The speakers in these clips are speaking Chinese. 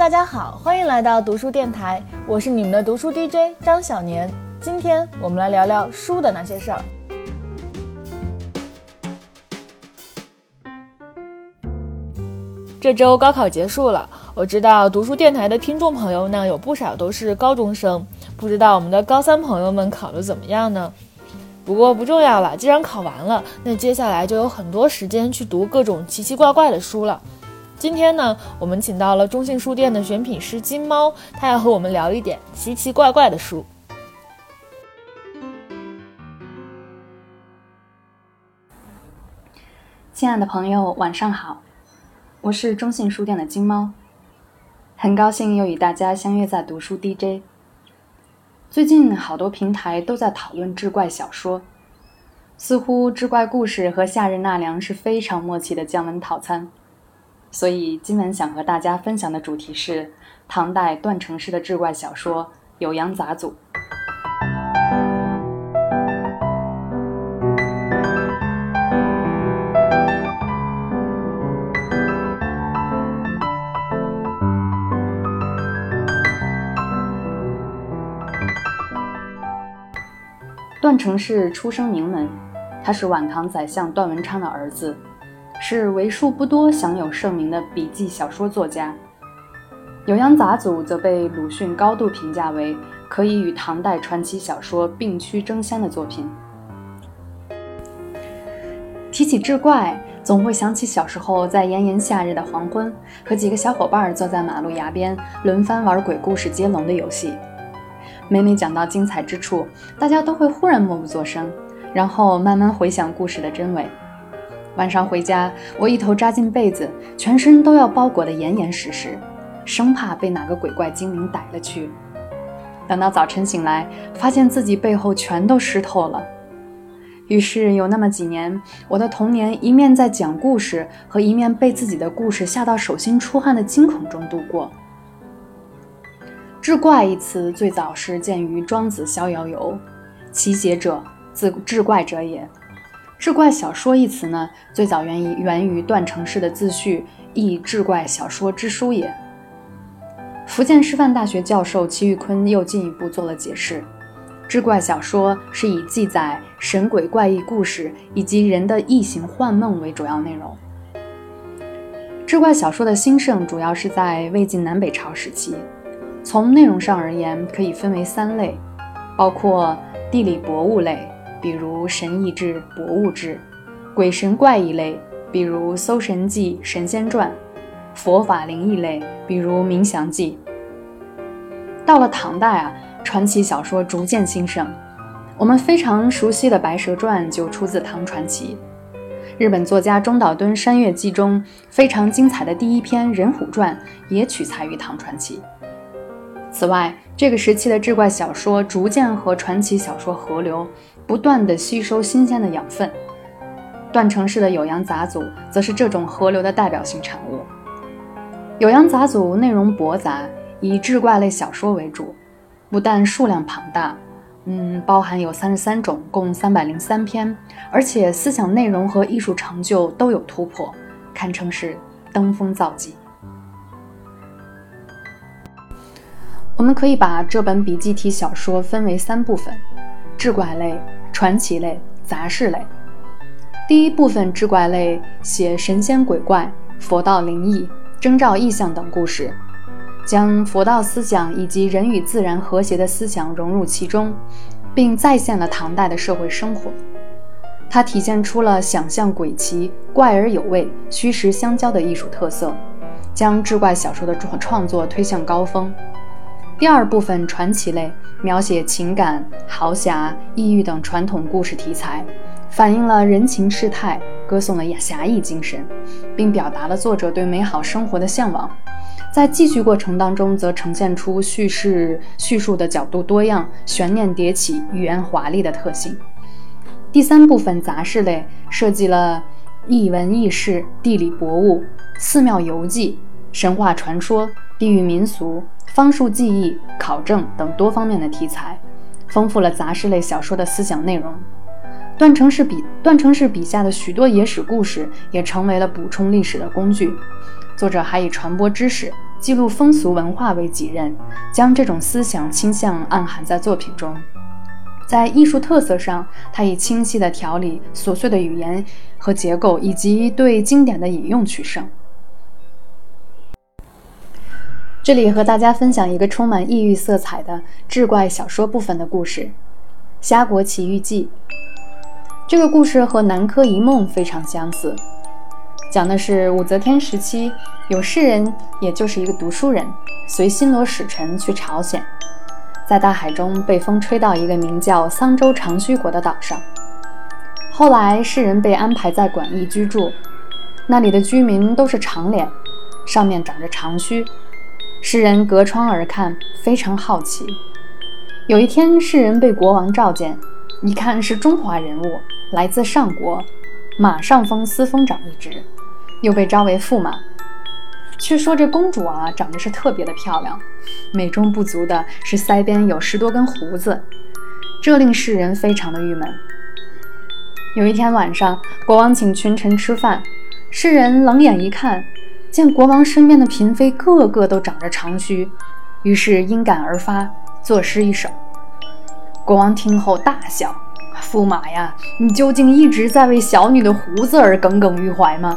大家好，欢迎来到读书电台，我是你们的读书 DJ 张小年。今天我们来聊聊书的那些事儿。这周高考结束了，我知道读书电台的听众朋友呢有不少都是高中生，不知道我们的高三朋友们考的怎么样呢？不过不重要了，既然考完了，那接下来就有很多时间去读各种奇奇怪怪的书了。今天呢，我们请到了中信书店的选品师金猫，他要和我们聊一点奇奇怪怪的书。亲爱的朋友，晚上好，我是中信书店的金猫，很高兴又与大家相约在读书 DJ。最近好多平台都在讨论志怪小说，似乎志怪故事和夏日纳凉是非常默契的降温套餐。所以今晚想和大家分享的主题是唐代段成式的志怪小说《酉阳杂俎》。段成式出生名门，他是晚唐宰相段文昌的儿子。是为数不多享有盛名的笔记小说作家，《酉阳杂俎》则被鲁迅高度评价为可以与唐代传奇小说并驱争先的作品。提起志怪，总会想起小时候在炎炎夏日的黄昏，和几个小伙伴坐在马路牙边轮番玩鬼故事接龙的游戏。每每讲到精彩之处，大家都会忽然默不作声，然后慢慢回想故事的真伪。晚上回家，我一头扎进被子，全身都要包裹得严严实实，生怕被哪个鬼怪精灵逮了去。等到早晨醒来，发现自己背后全都湿透了。于是有那么几年，我的童年一面在讲故事，和一面被自己的故事吓到手心出汗的惊恐中度过。志怪一词最早是见于《庄子·逍遥游》，其写者自志怪者也。志怪小说一词呢，最早源于源于段成式的自序《亦志怪小说之书》也。福建师范大学教授齐玉坤又进一步做了解释：志怪小说是以记载神鬼怪异故事以及人的异形幻梦为主要内容。志怪小说的兴盛主要是在魏晋南北朝时期。从内容上而言，可以分为三类，包括地理博物类。比如神异志、博物志，鬼神怪异类，比如《搜神记》《神仙传》；佛法灵异类，比如《冥祥记》。到了唐代啊，传奇小说逐渐兴盛。我们非常熟悉的《白蛇传》就出自唐传奇。日本作家中岛敦《山月记》中非常精彩的第一篇《人虎传》也取材于唐传奇。此外，这个时期的志怪小说逐渐和传奇小说合流。不断的吸收新鲜的养分，段成式的《酉阳杂俎》则是这种河流的代表性产物。《酉阳杂俎》内容博杂，以志怪类小说为主，不但数量庞大，嗯，包含有三十三种，共三百零三篇，而且思想内容和艺术成就都有突破，堪称是登峰造极。我们可以把这本笔记体小说分为三部分：志怪类。传奇类、杂事类，第一部分志怪类写神仙鬼怪、佛道灵异、征兆异象等故事，将佛道思想以及人与自然和谐的思想融入其中，并再现了唐代的社会生活。它体现出了想象诡奇、怪而有味、虚实相交的艺术特色，将志怪小说的创创作推向高峰。第二部分传奇类描写情感、豪侠、异域等传统故事题材，反映了人情世态，歌颂了侠义精神，并表达了作者对美好生活的向往。在记叙过程当中，则呈现出叙事叙述的角度多样、悬念迭起、语言华丽的特性。第三部分杂事类设计了异闻异事、地理博物、寺庙游记、神话传说、地域民俗。方术技艺、考证等多方面的题材，丰富了杂事类小说的思想内容。段成式笔段成式笔下的许多野史故事，也成为了补充历史的工具。作者还以传播知识、记录风俗文化为己任，将这种思想倾向暗含在作品中。在艺术特色上，他以清晰的条理、琐碎的语言和结构，以及对经典的引用取胜。这里和大家分享一个充满异域色彩的志怪小说部分的故事，《虾国奇遇记》。这个故事和《南柯一梦》非常相似，讲的是武则天时期有士人，也就是一个读书人，随新罗使臣去朝鲜。在大海中被风吹到一个名叫桑州长须国的岛上。后来世人被安排在馆驿居住，那里的居民都是长脸，上面长着长须。世人隔窗而看，非常好奇。有一天，世人被国王召见，一看是中华人物，来自上国，马上封司封长一职，又被招为驸马。却说这公主啊，长得是特别的漂亮，美中不足的是腮边有十多根胡子，这令世人非常的郁闷。有一天晚上，国王请群臣吃饭，世人冷眼一看，见国王身边的嫔妃个个都长着长须，于是因感而发，作诗一首。国王听后大笑：“驸马呀，你究竟一直在为小女的胡子而耿耿于怀吗？”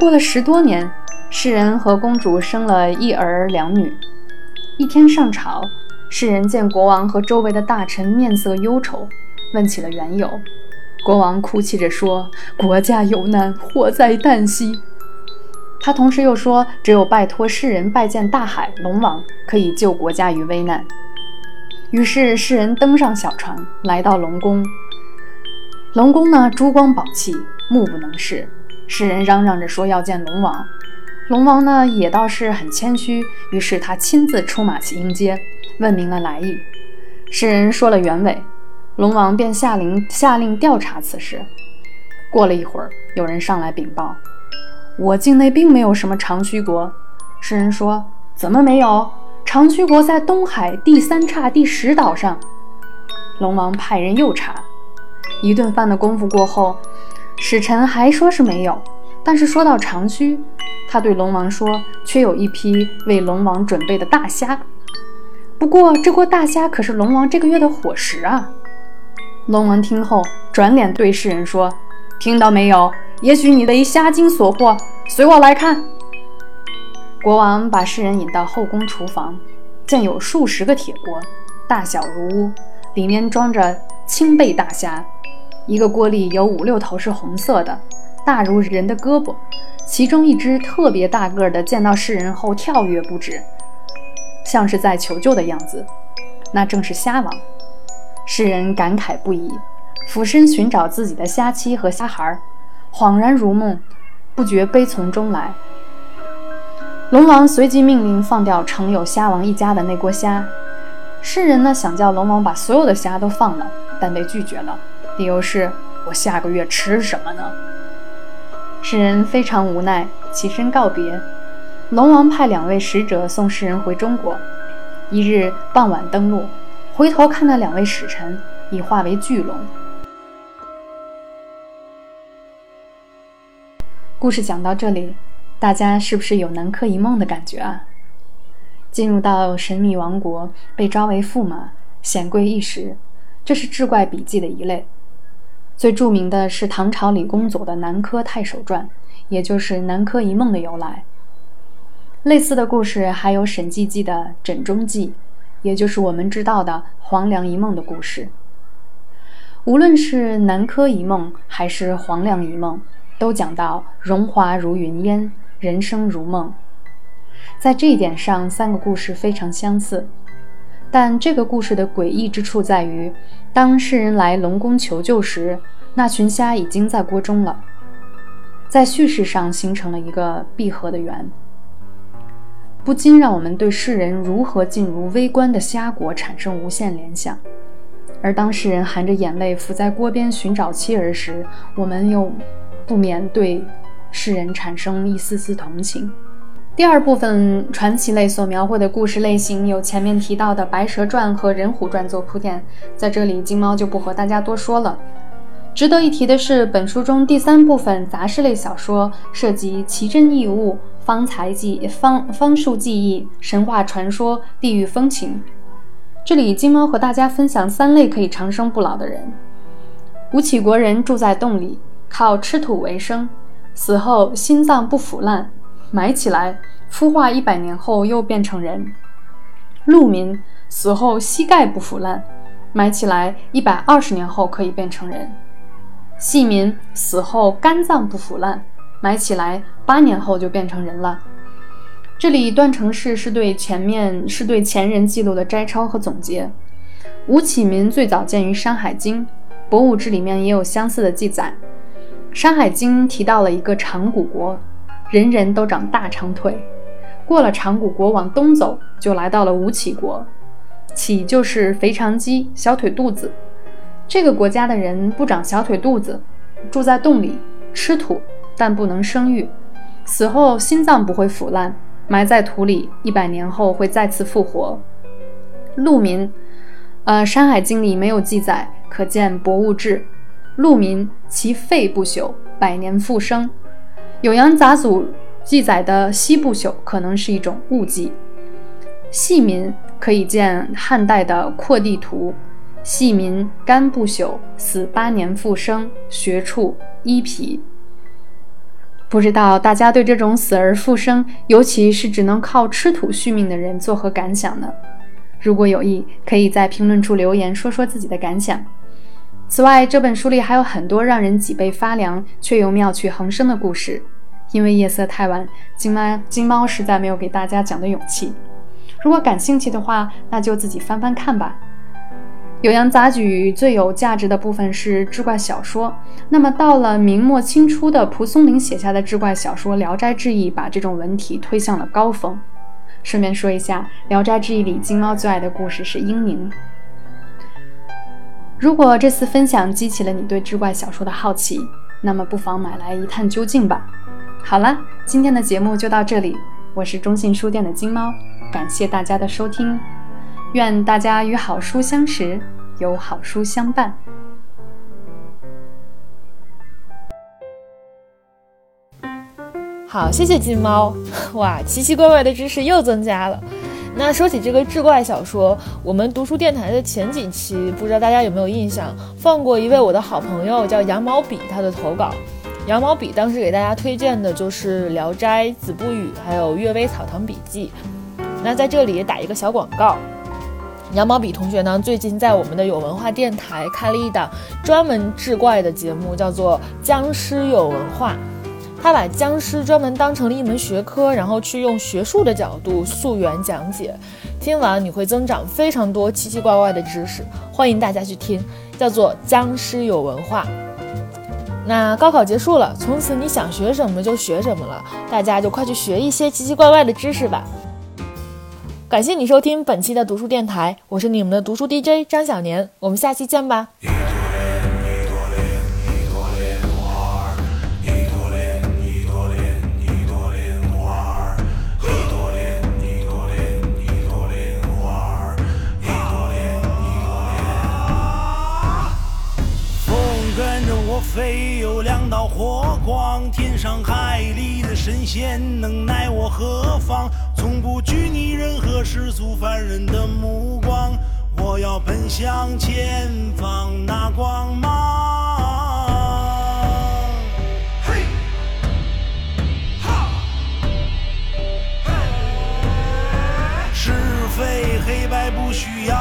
过了十多年，世人和公主生了一儿两女。一天上朝，世人见国王和周围的大臣面色忧愁，问起了缘由。国王哭泣着说：“国家有难，祸在旦夕。”他同时又说：“只有拜托世人拜见大海龙王，可以救国家于危难。”于是世人登上小船，来到龙宫。龙宫呢，珠光宝气，目不能视。世人嚷嚷着说要见龙王，龙王呢也倒是很谦虚，于是他亲自出马去迎接，问明了来意。世人说了原委，龙王便下令下令调查此事。过了一会儿，有人上来禀报，我境内并没有什么长须国。世人说怎么没有？长须国在东海第三岔第十岛上。龙王派人又查，一顿饭的功夫过后。使臣还说是没有，但是说到长须，他对龙王说，却有一批为龙王准备的大虾。不过这锅大虾可是龙王这个月的伙食啊！龙王听后，转脸对世人说：“听到没有？也许你为虾精所惑，随我来看。”国王把世人引到后宫厨房，见有数十个铁锅，大小如屋，里面装着青背大虾。一个锅里有五六头是红色的，大如人的胳膊，其中一只特别大个的，见到世人后跳跃不止，像是在求救的样子。那正是虾王。世人感慨不已，俯身寻找自己的虾妻和虾孩儿，恍然如梦，不觉悲从中来。龙王随即命令放掉盛有虾王一家的那锅虾。世人呢想叫龙王把所有的虾都放了，但被拒绝了。理由是我下个月吃什么呢？世人非常无奈，起身告别。龙王派两位使者送世人回中国。一日傍晚登陆，回头看那两位使臣已化为巨龙。故事讲到这里，大家是不是有南柯一梦的感觉啊？进入到神秘王国，被招为驸马，显贵一时，这是志怪笔记的一类。最著名的是唐朝李公佐的《南柯太守传》，也就是“南柯一梦”的由来。类似的故事还有沈记记的《枕中记》，也就是我们知道的黄粱一梦的故事。无论是《南柯一梦》还是《黄粱一梦》，都讲到荣华如云烟，人生如梦。在这一点上，三个故事非常相似。但这个故事的诡异之处在于，当世人来龙宫求救时，那群虾已经在锅中了，在叙事上形成了一个闭合的圆，不禁让我们对世人如何进入微观的虾国产生无限联想。而当世人含着眼泪伏在锅边寻找妻儿时，我们又不免对世人产生一丝丝同情。第二部分传奇类所描绘的故事类型有前面提到的《白蛇传》和《人虎传》做铺垫，在这里金猫就不和大家多说了。值得一提的是，本书中第三部分杂事类小说涉及奇珍异物、方才记、方方术技艺、神话传说、地域风情。这里金猫和大家分享三类可以长生不老的人：吴起国人住在洞里，靠吃土为生，死后心脏不腐烂，埋起来孵化一百年后又变成人；陆民死后膝盖不腐烂，埋起来一百二十年后可以变成人。细民死后肝脏不腐烂，埋起来八年后就变成人了。这里段成式是对前面是对前人记录的摘抄和总结。吴起民最早见于《山海经》，《博物志》里面也有相似的记载。《山海经》提到了一个长谷国，人人都长大长腿。过了长谷国往东走，就来到了吴起国。起就是肥肠鸡，小腿肚子。这个国家的人不长小腿肚子，住在洞里，吃土，但不能生育。死后心脏不会腐烂，埋在土里，一百年后会再次复活。陆民，呃，《山海经》里没有记载，可见《博物志》。陆民其肺不朽，百年复生。《酉阳杂俎》记载的膝不朽，可能是一种误记。细民可以见汉代的《扩地图》。细民肝不朽，死八年复生，学处医皮。不知道大家对这种死而复生，尤其是只能靠吃土续命的人作何感想呢？如果有意，可以在评论处留言说说自己的感想。此外，这本书里还有很多让人脊背发凉却又妙趣横生的故事。因为夜色太晚，金猫金猫实在没有给大家讲的勇气。如果感兴趣的话，那就自己翻翻看吧。《酉阳杂俎》最有价值的部分是志怪小说。那么到了明末清初的蒲松龄写下的志怪小说《聊斋志异》，把这种文体推向了高峰。顺便说一下，《聊斋志异》里金猫最爱的故事是英宁。如果这次分享激起了你对志怪小说的好奇，那么不妨买来一探究竟吧。好了，今天的节目就到这里，我是中信书店的金猫，感谢大家的收听。愿大家与好书相识，有好书相伴。好，谢谢金猫。哇，奇奇怪怪的知识又增加了。那说起这个志怪小说，我们读书电台的前几期，不知道大家有没有印象，放过一位我的好朋友叫羊毛笔他的投稿。羊毛笔当时给大家推荐的就是《聊斋》《子不语》还有《阅微草堂笔记》。那在这里打一个小广告。羊毛笔同学呢，最近在我们的有文化电台开了一档专门志怪的节目，叫做《僵尸有文化》。他把僵尸专门当成了一门学科，然后去用学术的角度溯源讲解。听完你会增长非常多奇奇怪怪的知识，欢迎大家去听，叫做《僵尸有文化》。那高考结束了，从此你想学什么就学什么了，大家就快去学一些奇奇怪怪的知识吧。感谢你收听本期的读书电台，我是你们的读书 DJ 张小年，我们下期见吧。飞有两道火光，天上海里的神仙能奈我何妨？从不拘泥任何世俗凡人的目光，我要奔向前方那光芒。嘿，哈，嘿是非黑白不需要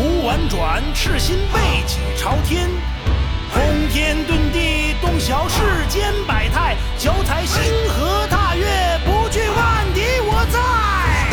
无婉转，赤心背脊朝天，轰天遁地，洞晓世间百态，脚踩星河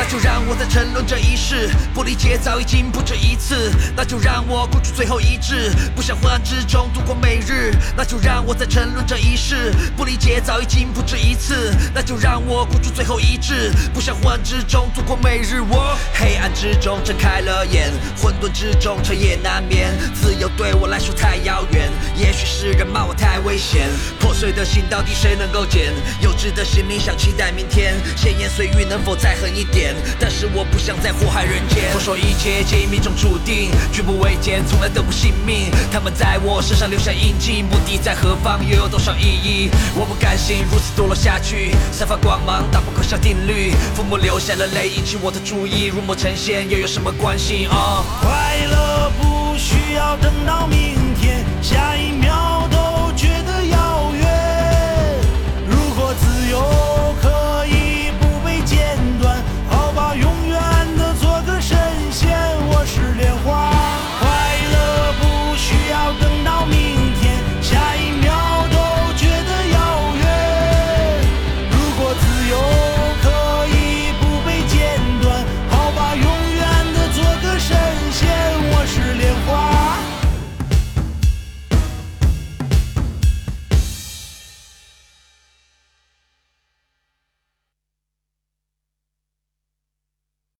就让我在沉沦这一世，不理解早已经不止一次，那就让我孤注最后一掷，不想昏暗之中度过每日，那就让我在沉沦这一世，不理解早已经不止一次，那就让我孤注最后一掷，不想昏暗之中度过每日。我黑暗之中睁开了眼，混沌之中彻夜难眠，自由对我来说太遥远，也许是人骂我太危险，破碎的心到底谁能够捡？幼稚的心灵想期待明天，闲言碎语能否再狠一点？但是我不想再祸害人间。我说一切皆因命中注定，举步维艰，从来都不信命。他们在我身上留下印记，目的在何方，又有多少意义？我不甘心如此堕落下去，散发光芒，打破可笑定律。父母流下了泪，引起我的注意，入魔成仙又有什么关系？啊，快乐不需要等到明